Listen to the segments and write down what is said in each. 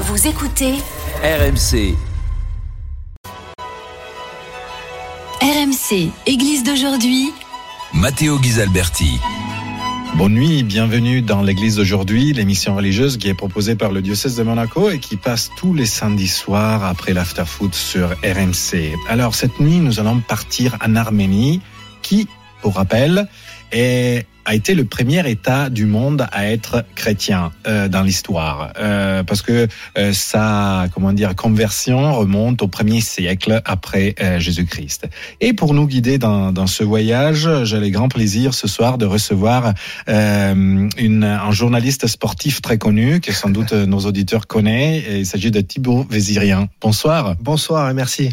Vous écoutez RMC, RMC, Église d'aujourd'hui. Matteo Ghisalberti. Bonne nuit, bienvenue dans l'église d'aujourd'hui, l'émission religieuse qui est proposée par le diocèse de Monaco et qui passe tous les samedis soirs après l'afterfoot sur RMC. Alors cette nuit, nous allons partir en Arménie qui, pour rappel, est a été le premier État du monde à être chrétien euh, dans l'histoire, euh, parce que euh, sa comment dire conversion remonte au premier siècle après euh, Jésus-Christ. Et pour nous guider dans, dans ce voyage, j'ai le grand plaisir ce soir de recevoir euh, une, un journaliste sportif très connu que sans doute nos auditeurs connaissent. Et il s'agit de Thibaut Vézirien. Bonsoir. Bonsoir et merci.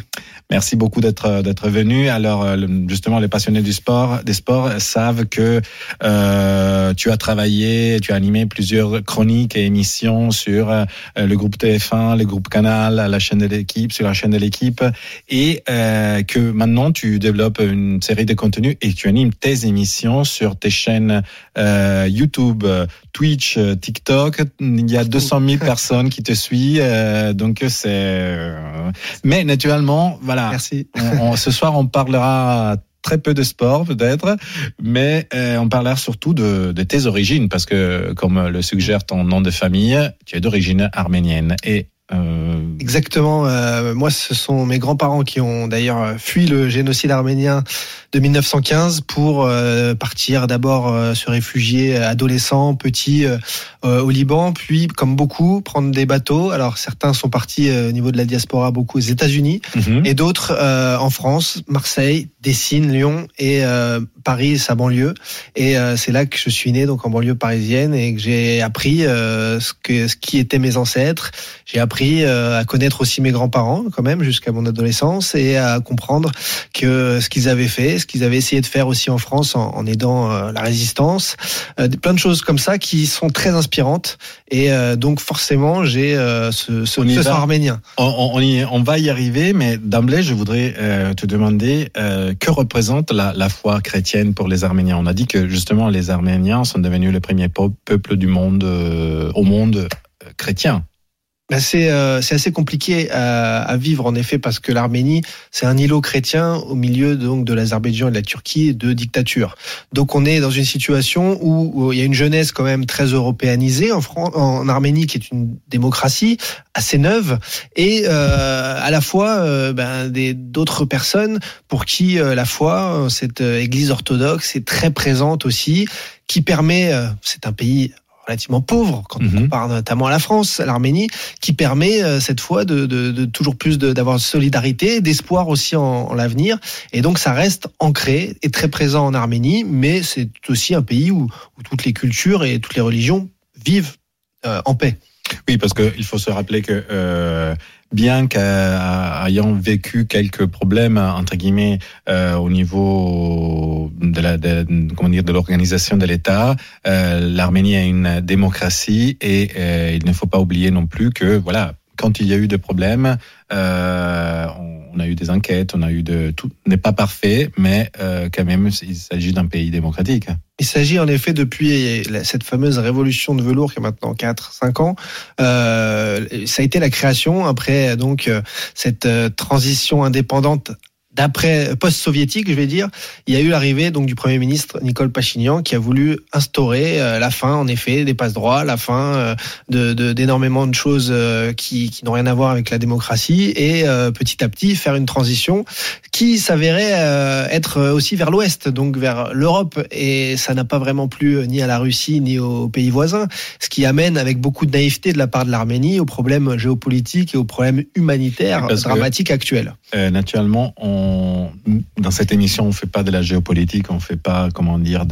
Merci beaucoup d'être d'être venu. Alors euh, justement, les passionnés du sport, des sports savent que euh, tu as travaillé, tu as animé plusieurs chroniques et émissions sur euh, le groupe TF1, le groupe Canal, la chaîne de l'équipe, sur la chaîne de l'équipe, et euh, que maintenant tu développes une série de contenus et tu animes tes émissions sur tes chaînes euh, YouTube, euh, Twitch, euh, TikTok. Il y a 200 000 personnes qui te suivent, euh, donc c'est. euh, Mais naturellement, voilà. Merci. On- on- ce soir, on parlera très peu de sport peut-être, mais euh, on parlera surtout de, de tes origines parce que, comme le suggère ton nom de famille, tu es d'origine arménienne. Et euh, Exactement. euh, moi, ce sont mes grands-parents qui ont d'ailleurs fui le génocide arménien de 1915 pour euh, partir d'abord euh, se réfugier adolescents, petits euh, euh, au Liban, puis comme beaucoup prendre des bateaux. Alors certains sont partis euh, au niveau de la diaspora beaucoup aux États-Unis mhm. et d'autres euh, en France, Marseille, Dessines, Lyon et euh, Paris, sa banlieue. Et euh, c'est là que je suis né, donc en banlieue parisienne, et que j'ai appris euh, ce que ce qui étaient mes ancêtres. J'ai appris euh, à connaître aussi mes grands-parents, quand même, jusqu'à mon adolescence, et à comprendre que ce qu'ils avaient fait, ce qu'ils avaient essayé de faire aussi en France en, en aidant euh, la résistance, euh, plein de choses comme ça qui sont très inspirantes. Et euh, donc forcément, j'ai ce, ce, ce arménien. on, on, on y- on va y arriver, mais d'emblée, je voudrais te demander que représente la, la foi chrétienne pour les Arméniens? On a dit que justement les Arméniens sont devenus le premier peu- peuple du monde au monde chrétien. Ben, c'est euh, assez compliqué à, à vivre en effet parce que l'Arménie c'est un îlot chrétien au milieu donc de l'Azerbaïdjan et de la Turquie de dictature. Donc on est dans une situation où, il y a une jeunesse quand même très européanisée en, Fran- en Arménie qui est une démocratie assez neuve et euh, à la fois euh, ben, d'autres personnes pour qui euh, la foi euh, cette euh, Église orthodoxe est très présente aussi qui permet euh, c'est un pays relativement pauvre quand on Mhm. compare notamment à la France, à l'Arménie, qui permet euh, cette fois de, de, de toujours plus d'avoir de solidarité, d'espoir aussi en, en l'avenir. Et donc ça reste ancré et très présent en Arménie, mais c'est aussi un pays où, où toutes les cultures et toutes les religions vivent euh, en paix. Oui, parce qu'il faut se rappeler que euh, bien qu'ayant vécu quelques problèmes entre guillemets euh, au niveau de la de, comment dire de l'organisation de l'État, euh, l'Arménie est une démocratie et euh, il ne faut pas oublier non plus que voilà quand il y a eu des problèmes, euh, on, on a eu des enquêtes, on a eu de tout n'est pas parfait, mais euh, quand même il s'agit d'un pays démocratique. Il s'agit en effet depuis cette fameuse révolution de velours qui a maintenant 4-5 ans, euh, ça a été la création après donc euh, cette euh, transition indépendante d'après post-soviétique, je vais dire, il y a eu l'arrivée donc du premier ministre Nicole Pachinian qui a voulu instaurer euh, la fin, en effet, des passe droits, la fin euh, de d'énormément de, choses euh, qui, qui n'ont rien à voir avec la démocratie et petit à petit faire une transition qui s'avérait être aussi vers l'ouest, donc vers l'Europe, et ça n'a pas vraiment plu ni à la Russie ni aux pays voisins, ce qui amène avec beaucoup de naïveté de la part de l'Arménie aux problèmes géopolitiques et aux problèmes humanitaires dramatiques actuels. Naturellement, on, dans cette émission, on fait pas de la géopolitique, on fait pas, comment dire,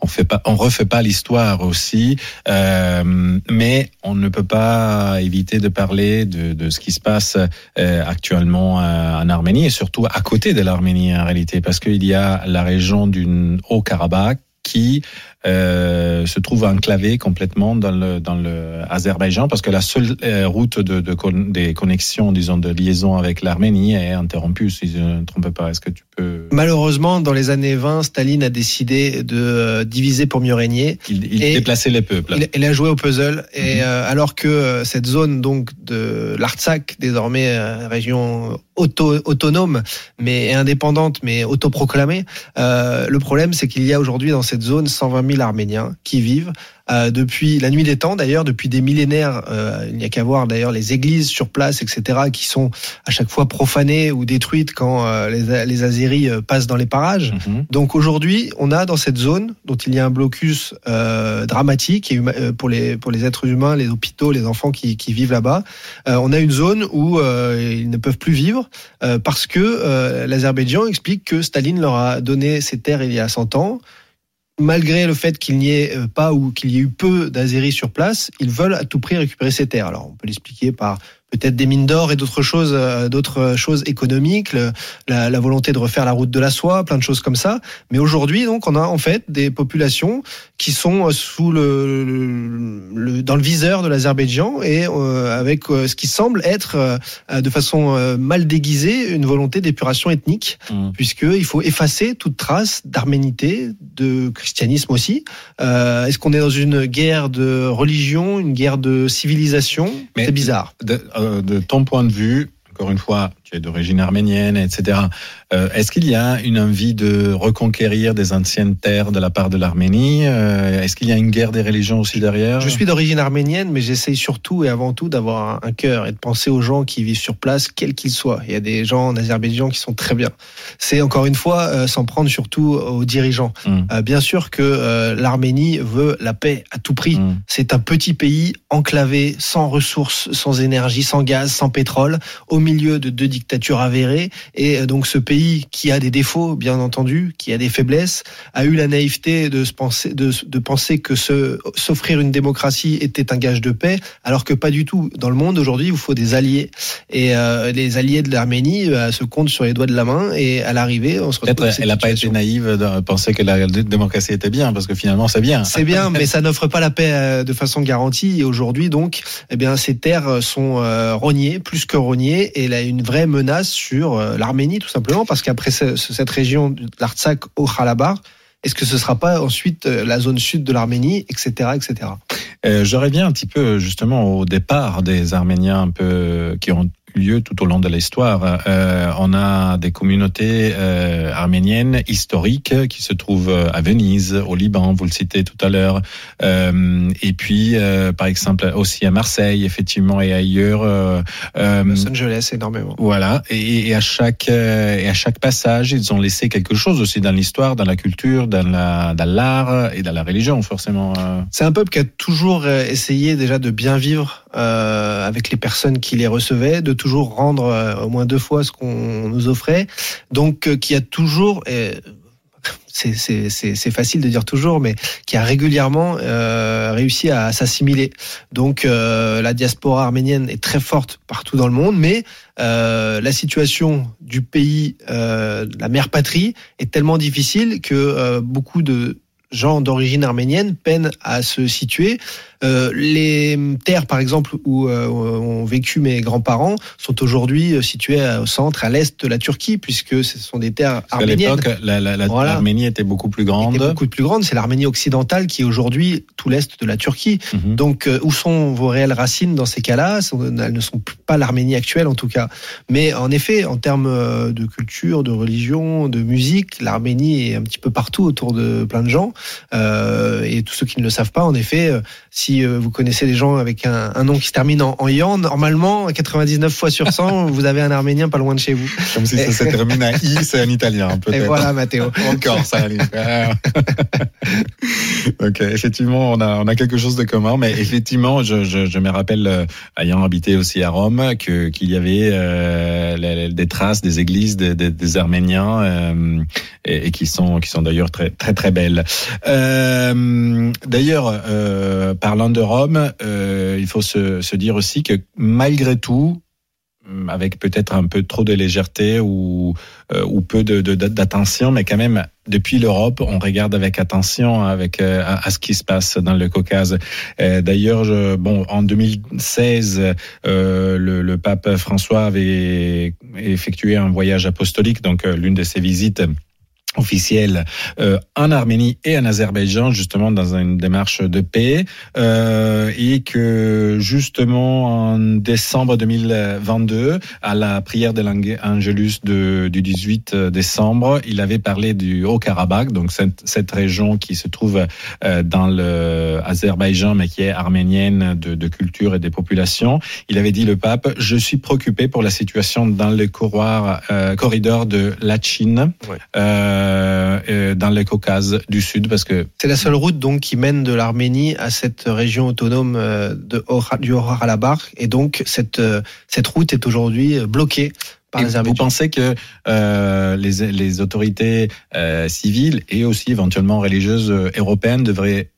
on fait refait pas l'histoire aussi, euh, mais on ne peut pas éviter de parler de, de ce qui se passe euh, actuellement euh, en Arménie et surtout à côté de l'Arménie en réalité, parce qu'il y a la région du Haut-Karabakh qui euh, se trouve enclavé complètement dans le, dans le Azerbaïdjan parce que la seule euh, route de, de con, des connexions, disons, de liaison avec l'Arménie est interrompue, si je ne me trompe pas. Est-ce que tu peux... Malheureusement, dans les années 20, Staline a décidé de euh, diviser pour mieux régner. Il, il déplaçait les peuples. Il, il, a joué au puzzle. Et -hmm. alors que cette zone donc de l'Artsakh, désormais région auto, autonome, mais indépendante, mais autoproclamée, le problème, c'est qu'il y a aujourd'hui dans cette zone 120 000 Arméniens qui vivent euh, depuis la nuit des temps d'ailleurs, depuis des millénaires. Euh, il n'y a qu'à voir d'ailleurs les églises sur place, etc., qui sont à chaque fois profanées ou détruites quand euh, les, les Azéris passent dans les parages. -hmm. Donc aujourd'hui, on a dans cette zone, dont il y a un blocus dramatique et pour les pour les êtres humains, les hôpitaux, les enfants qui, qui vivent là-bas, on a une zone où ils ne peuvent plus vivre parce que l'Azerbaïdjan explique que Staline leur a donné ces terres il y a 100 ans malgré le fait qu'il n'y ait pas ou qu'il y ait eu peu d'Azéris sur place, ils veulent à tout prix récupérer ces terres. Alors, on peut l'expliquer par peut-être des mines d'or et d'autres choses, euh, d'autres choses économiques, le, la, la, volonté de refaire la route de la soie, plein de choses comme ça. Mais aujourd'hui, donc, on a en fait des populations qui sont sous le, le dans le viseur de l'Azerbaïdjan et euh, avec euh, ce qui semble être euh, de façon euh, mal déguisée une volonté d'épuration ethnique, mmh. puisque il faut effacer toute trace d'arménité, de christianisme aussi. Euh, est-ce qu'on est dans une guerre de religion, une guerre de civilisation? C'est bizarre. De, de ton point de vue, encore une fois, d'origine arménienne, etc. Euh, Est-ce qu'il y a une envie de reconquérir des anciennes terres de la part de l'Arménie? Euh, Est-ce qu'il y a une guerre des religions aussi derrière? Je suis d'origine arménienne, mais j'essaye surtout et avant tout d'avoir un, un cœur et de penser aux gens qui vivent sur place, quels qu'ils soient. Il y a des gens en Azerbaïdjan qui sont très bien. C'est encore une fois euh, s'en prendre surtout aux dirigeants. Mm. bien sûr que l'Arménie veut la paix à tout prix. Mm. C'est un petit pays enclavé, sans ressources, sans énergie, sans gaz, sans pétrole, au milieu de deux dictatures avérées. Et euh, donc ce pays qui a des défauts, bien entendu, qui a des faiblesses, a eu la naïveté de, se penser, de, de penser que s'offrir une démocratie était un gage de paix, alors que pas du tout. Dans le monde aujourd'hui, il vous faut des alliés. Et euh, les alliés de l'Arménie euh, se comptent sur les doigts de la main. Et à l'arrivée, on se retrouve. Elle n'a pas été naïve de penser que la démocratie était bien, parce que finalement, c'est bien. C'est bien, mais ça n'offre pas la paix de façon garantie. Et aujourd'hui, donc, eh bien, ces terres sont euh, rognées, plus que rognées, et il a une vraie menace sur euh, l'Arménie, tout simplement, parce qu'après cette région de l'Artsakh au Khalabar, est-ce que ce sera pas ensuite euh, la zone sud de l'Arménie, etc., etc. Euh, je reviens un petit peu justement au départ des Arméniens un peu qui ont lieu tout au long de l'histoire. Euh, on a des communautés euh, arméniennes historiques qui se trouvent à Venise, au Liban, vous le citez tout à l'heure, euh, et puis par exemple aussi à Marseille, effectivement, et ailleurs. Los Angeles énormément. Voilà, et, et, à chaque et à chaque passage, ils ont laissé quelque chose aussi dans l'histoire, dans la culture, dans la dans l'art et dans la religion, forcément. C'est un peuple qui a toujours essayé déjà de bien vivre avec les personnes qui les recevaient, de toujours rendre euh, au moins deux fois ce qu'on nous offrait. Donc, euh, qui a toujours, c'est facile de dire toujours, mais qui a régulièrement euh, réussi à s'assimiler. Donc, euh, la diaspora arménienne est très forte partout dans le monde, mais euh, la situation du pays, euh, la mère patrie, est tellement difficile que euh, beaucoup de gens d'origine arménienne peinent à se situer. Euh, les terres, par exemple, où euh, ont vécu mes grands-parents, sont aujourd'hui situées au centre, à l'est de la Turquie, puisque ce sont des terres arméniennes. À l'époque, l'Arménie la, voilà. était beaucoup plus grande. Était beaucoup plus grande. C'est l'Arménie occidentale qui est aujourd'hui tout l'est de la Turquie. Mm -hmm. Donc, euh, où sont vos réelles racines dans ces cas-là? Elles ne sont pas l'Arménie actuelle, en tout cas. Mais en effet, en termes de culture, de religion, de musique, l'Arménie est un petit peu partout autour de plein de gens. Euh, et tous ceux qui ne le savent pas, en effet, euh, si euh, vous connaissez des gens avec un, un nom qui se termine en, en Yan, normalement, 99 fois sur 100, vous avez un Arménien pas loin de chez vous. Comme si ça se termine à I, c'est un Italien, Et peut-être. voilà, Mathéo. Encore, ça arrive. Ah. ok, effectivement, on a, on a quelque chose de commun, mais effectivement, je, je, je me rappelle, ayant habité aussi à Rome, que qu'il y avait euh, des traces des églises des, des, des Arméniens euh, et, et qui sont qui sont d'ailleurs très très très belles. Euh, d'ailleurs, euh, parlant de Rome, euh, il faut se, dire aussi que malgré tout, avec peut-être un peu trop de légèreté ou peu d'attention, mais quand même depuis l'Europe, on regarde avec attention avec euh, à, ce qui se passe dans le Caucase. D'ailleurs, bon, en 2016, euh, le, pape François avait effectué un voyage apostolique, donc l'une de ses visites officielle euh, en Arménie et en Azerbaïdjan justement dans une démarche de paix euh, et que justement en décembre 2022 à la prière de l'Angelus de, du 18 décembre il avait parlé du Haut-Karabakh donc cette, cette région qui se trouve euh, dans le Azerbaïdjan mais qui est arménienne de, de culture et des populations il avait dit le pape je suis préoccupé pour la situation dans le couloir euh, corridor de la Chine Ouais. Euh, euh, dans le Caucase du Sud parce que C'est la seule route donc qui mène de l'Arménie à cette région autonome euh, de Or- du Haut-Karabakh et donc cette cette route est aujourd'hui bloquée par Et vous pensez que euh, les, les autorités euh, civiles et aussi éventuellement religieuses européennes devraient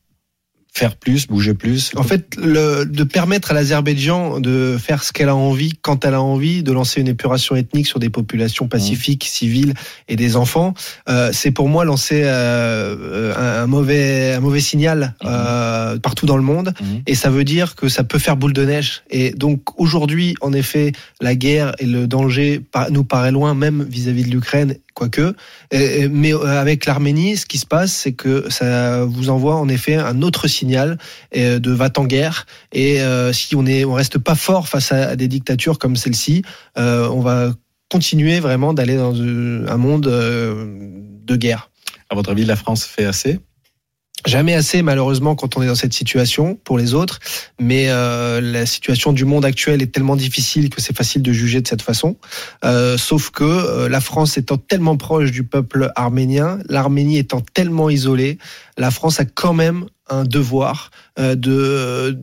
faire plus, bouger plus En fait, le, de permettre à l'Azerbaïdjan de faire ce qu'elle a envie quand elle a envie, de lancer une épuration ethnique sur des populations pacifiques, civiles et des enfants, euh, c'est pour moi lancer euh, un, un mauvais un mauvais signal euh, partout dans le monde. Mhm. Et ça veut dire que ça peut faire boule de neige. Et donc aujourd'hui, en effet, la guerre et le danger nous paraît loin, même vis-à-vis de l'Ukraine, quoique. Mais euh, avec l'Arménie, ce qui se passe, c'est que ça vous envoie en effet un autre signal euh, de va en guerre. Et euh, si on est, on reste pas fort face à des dictatures comme celle-ci, on va continuer vraiment d'aller dans un monde de guerre. À votre avis, la France fait assez? Jamais assez malheureusement quand on est dans cette situation pour les autres, mais euh, la situation du monde actuel est tellement difficile que c'est facile de juger de cette façon. Euh, sauf que euh, la France étant tellement proche du peuple arménien, l'Arménie étant tellement isolée, la France a quand même un devoir euh, de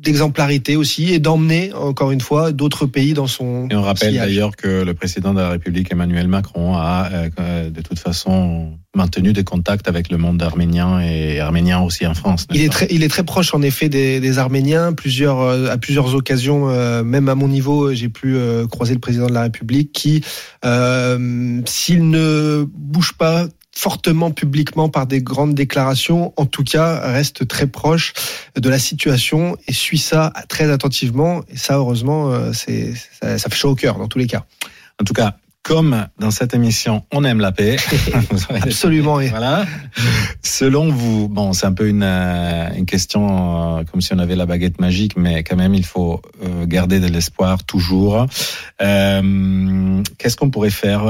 d'exemplarité aussi et d'emmener encore une fois d'autres pays dans son Et on rappelle d'ailleurs que le président de la République, Emmanuel Macron, a euh, euh, de toute façon maintenu des contacts avec le monde arménien et arménien aussi en France. Il est très, il est très proche en effet des, des Arméniens. Plusieurs, euh, à plusieurs occasions, euh, même à mon niveau, j'ai pu euh, croiser le président de la République qui, euh, s'il ne bouge pas fortement publiquement par des grandes déclarations, en tout cas reste très proche de la situation et suit ça très attentivement. Et ça, heureusement, euh, c'est ça, ça fait chaud au cœur dans tous les cas. En tout cas, comme dans cette émission, on aime la paix. Absolument. Et Voilà. Selon vous, bon, c'est un peu une, euh, une question euh, comme si on avait la baguette magique, mais quand même, il faut euh, garder de l'espoir toujours. Euh, Qu'est-ce qu'on pourrait faire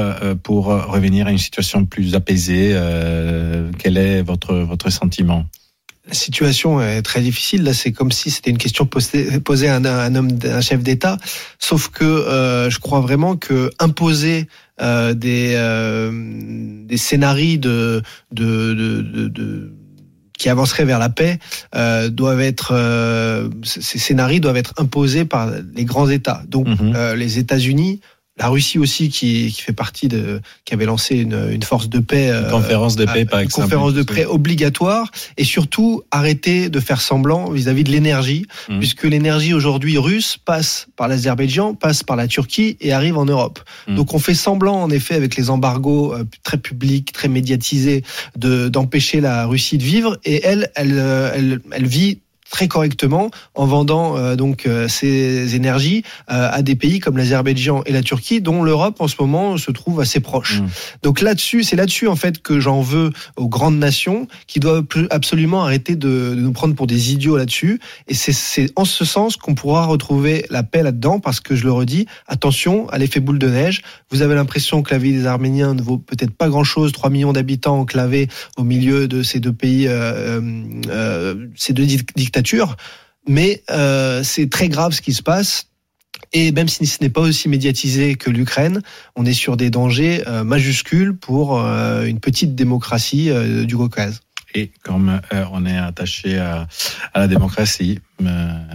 pour revenir à une situation plus apaisée euh, Quel est votre votre sentiment? La situation est très difficile. Là, c'est comme si c'était une question posée, posée à un, un homme, un chef d'État. Sauf que euh, je crois vraiment que imposer euh, des euh, des scénarios de de, de, de, de- qui avanceraient vers la paix euh, doivent être euh, ces scénarios doivent être imposés par les grands États. Donc Mhm. euh, les États-Unis. La Russie aussi, qui, qui fait partie de, qui avait lancé une, une force de paix. euh, Conférence de paix, à- par une exemple. conférence de paix obligatoire et surtout arrêter de faire semblant vis-à-vis de l'énergie, Mhm. puisque l'énergie aujourd'hui russe passe par l'Azerbaïdjan, passe par la Turquie et arrive en Europe. Mhm. Donc on fait semblant en effet avec les embargos euh, très publics, très médiatisés, de d'empêcher la Russie de vivre et elle, elle, euh, elle, elle vit très correctement en vendant euh, donc euh, ces énergies euh, à des pays comme l'Azerbaïdjan et la Turquie, dont l'Europe en ce moment se trouve assez proche. Mm. Donc là-dessus, c'est là-dessus en fait que j'en veux aux grandes nations qui doivent absolument arrêter de, de nous prendre pour des idiots là-dessus. Et c'est- en ce sens qu'on pourra retrouver la paix là-dedans, parce que je le redis, attention à l'effet boule de neige. Vous avez l'impression que la vie des Arméniens ne vaut peut-être pas grand-chose, 3 millions d'habitants enclavés au milieu de ces deux pays, euh, ces deux dic- Mais euh, c'est très grave ce qui se passe. Et même si ce n'est pas aussi médiatisé que l'Ukraine, on est sur des dangers euh, majuscules pour euh, une petite démocratie du Caucase. Et comme on est attaché à, la démocratie,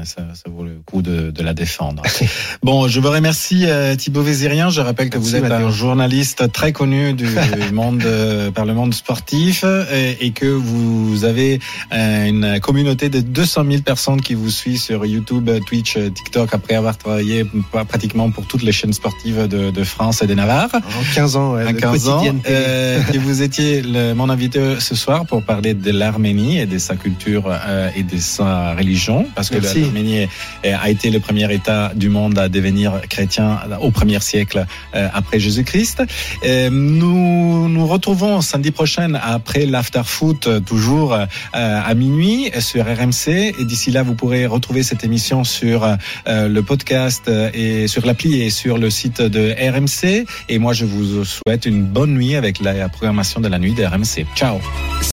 ça, ça vaut le coup de, de la défendre. Bon, je vous remercie euh, Thibaut Vézirien. Je rappelle que Merci, vous êtes un journaliste très connu du monde euh, par le monde sportif et, et que vous avez euh, une communauté de 200 000 personnes qui vous suivent sur YouTube, Twitch, TikTok après avoir travaillé pratiquement pour toutes les chaînes sportives de, de France et de Navarre En 15 ans, ouais, de 15 ans, euh, et vous étiez le- mon invité ce soir pour parler de l'Arménie et de sa culture euh, et de sa religion, parce que l'Arménie a été le premier État du monde à devenir chrétien au premier siècle euh, après Jésus-Christ. Euh, Nous nous retrouvons samedi prochain après l'after foot, toujours euh, à minuit sur RMC. Et d'ici là, vous pourrez retrouver cette émission sur le podcast et sur l'appli et sur le site de RMC. Et moi, je vous souhaite une bonne nuit avec la programmation de la nuit de RMC. Ciao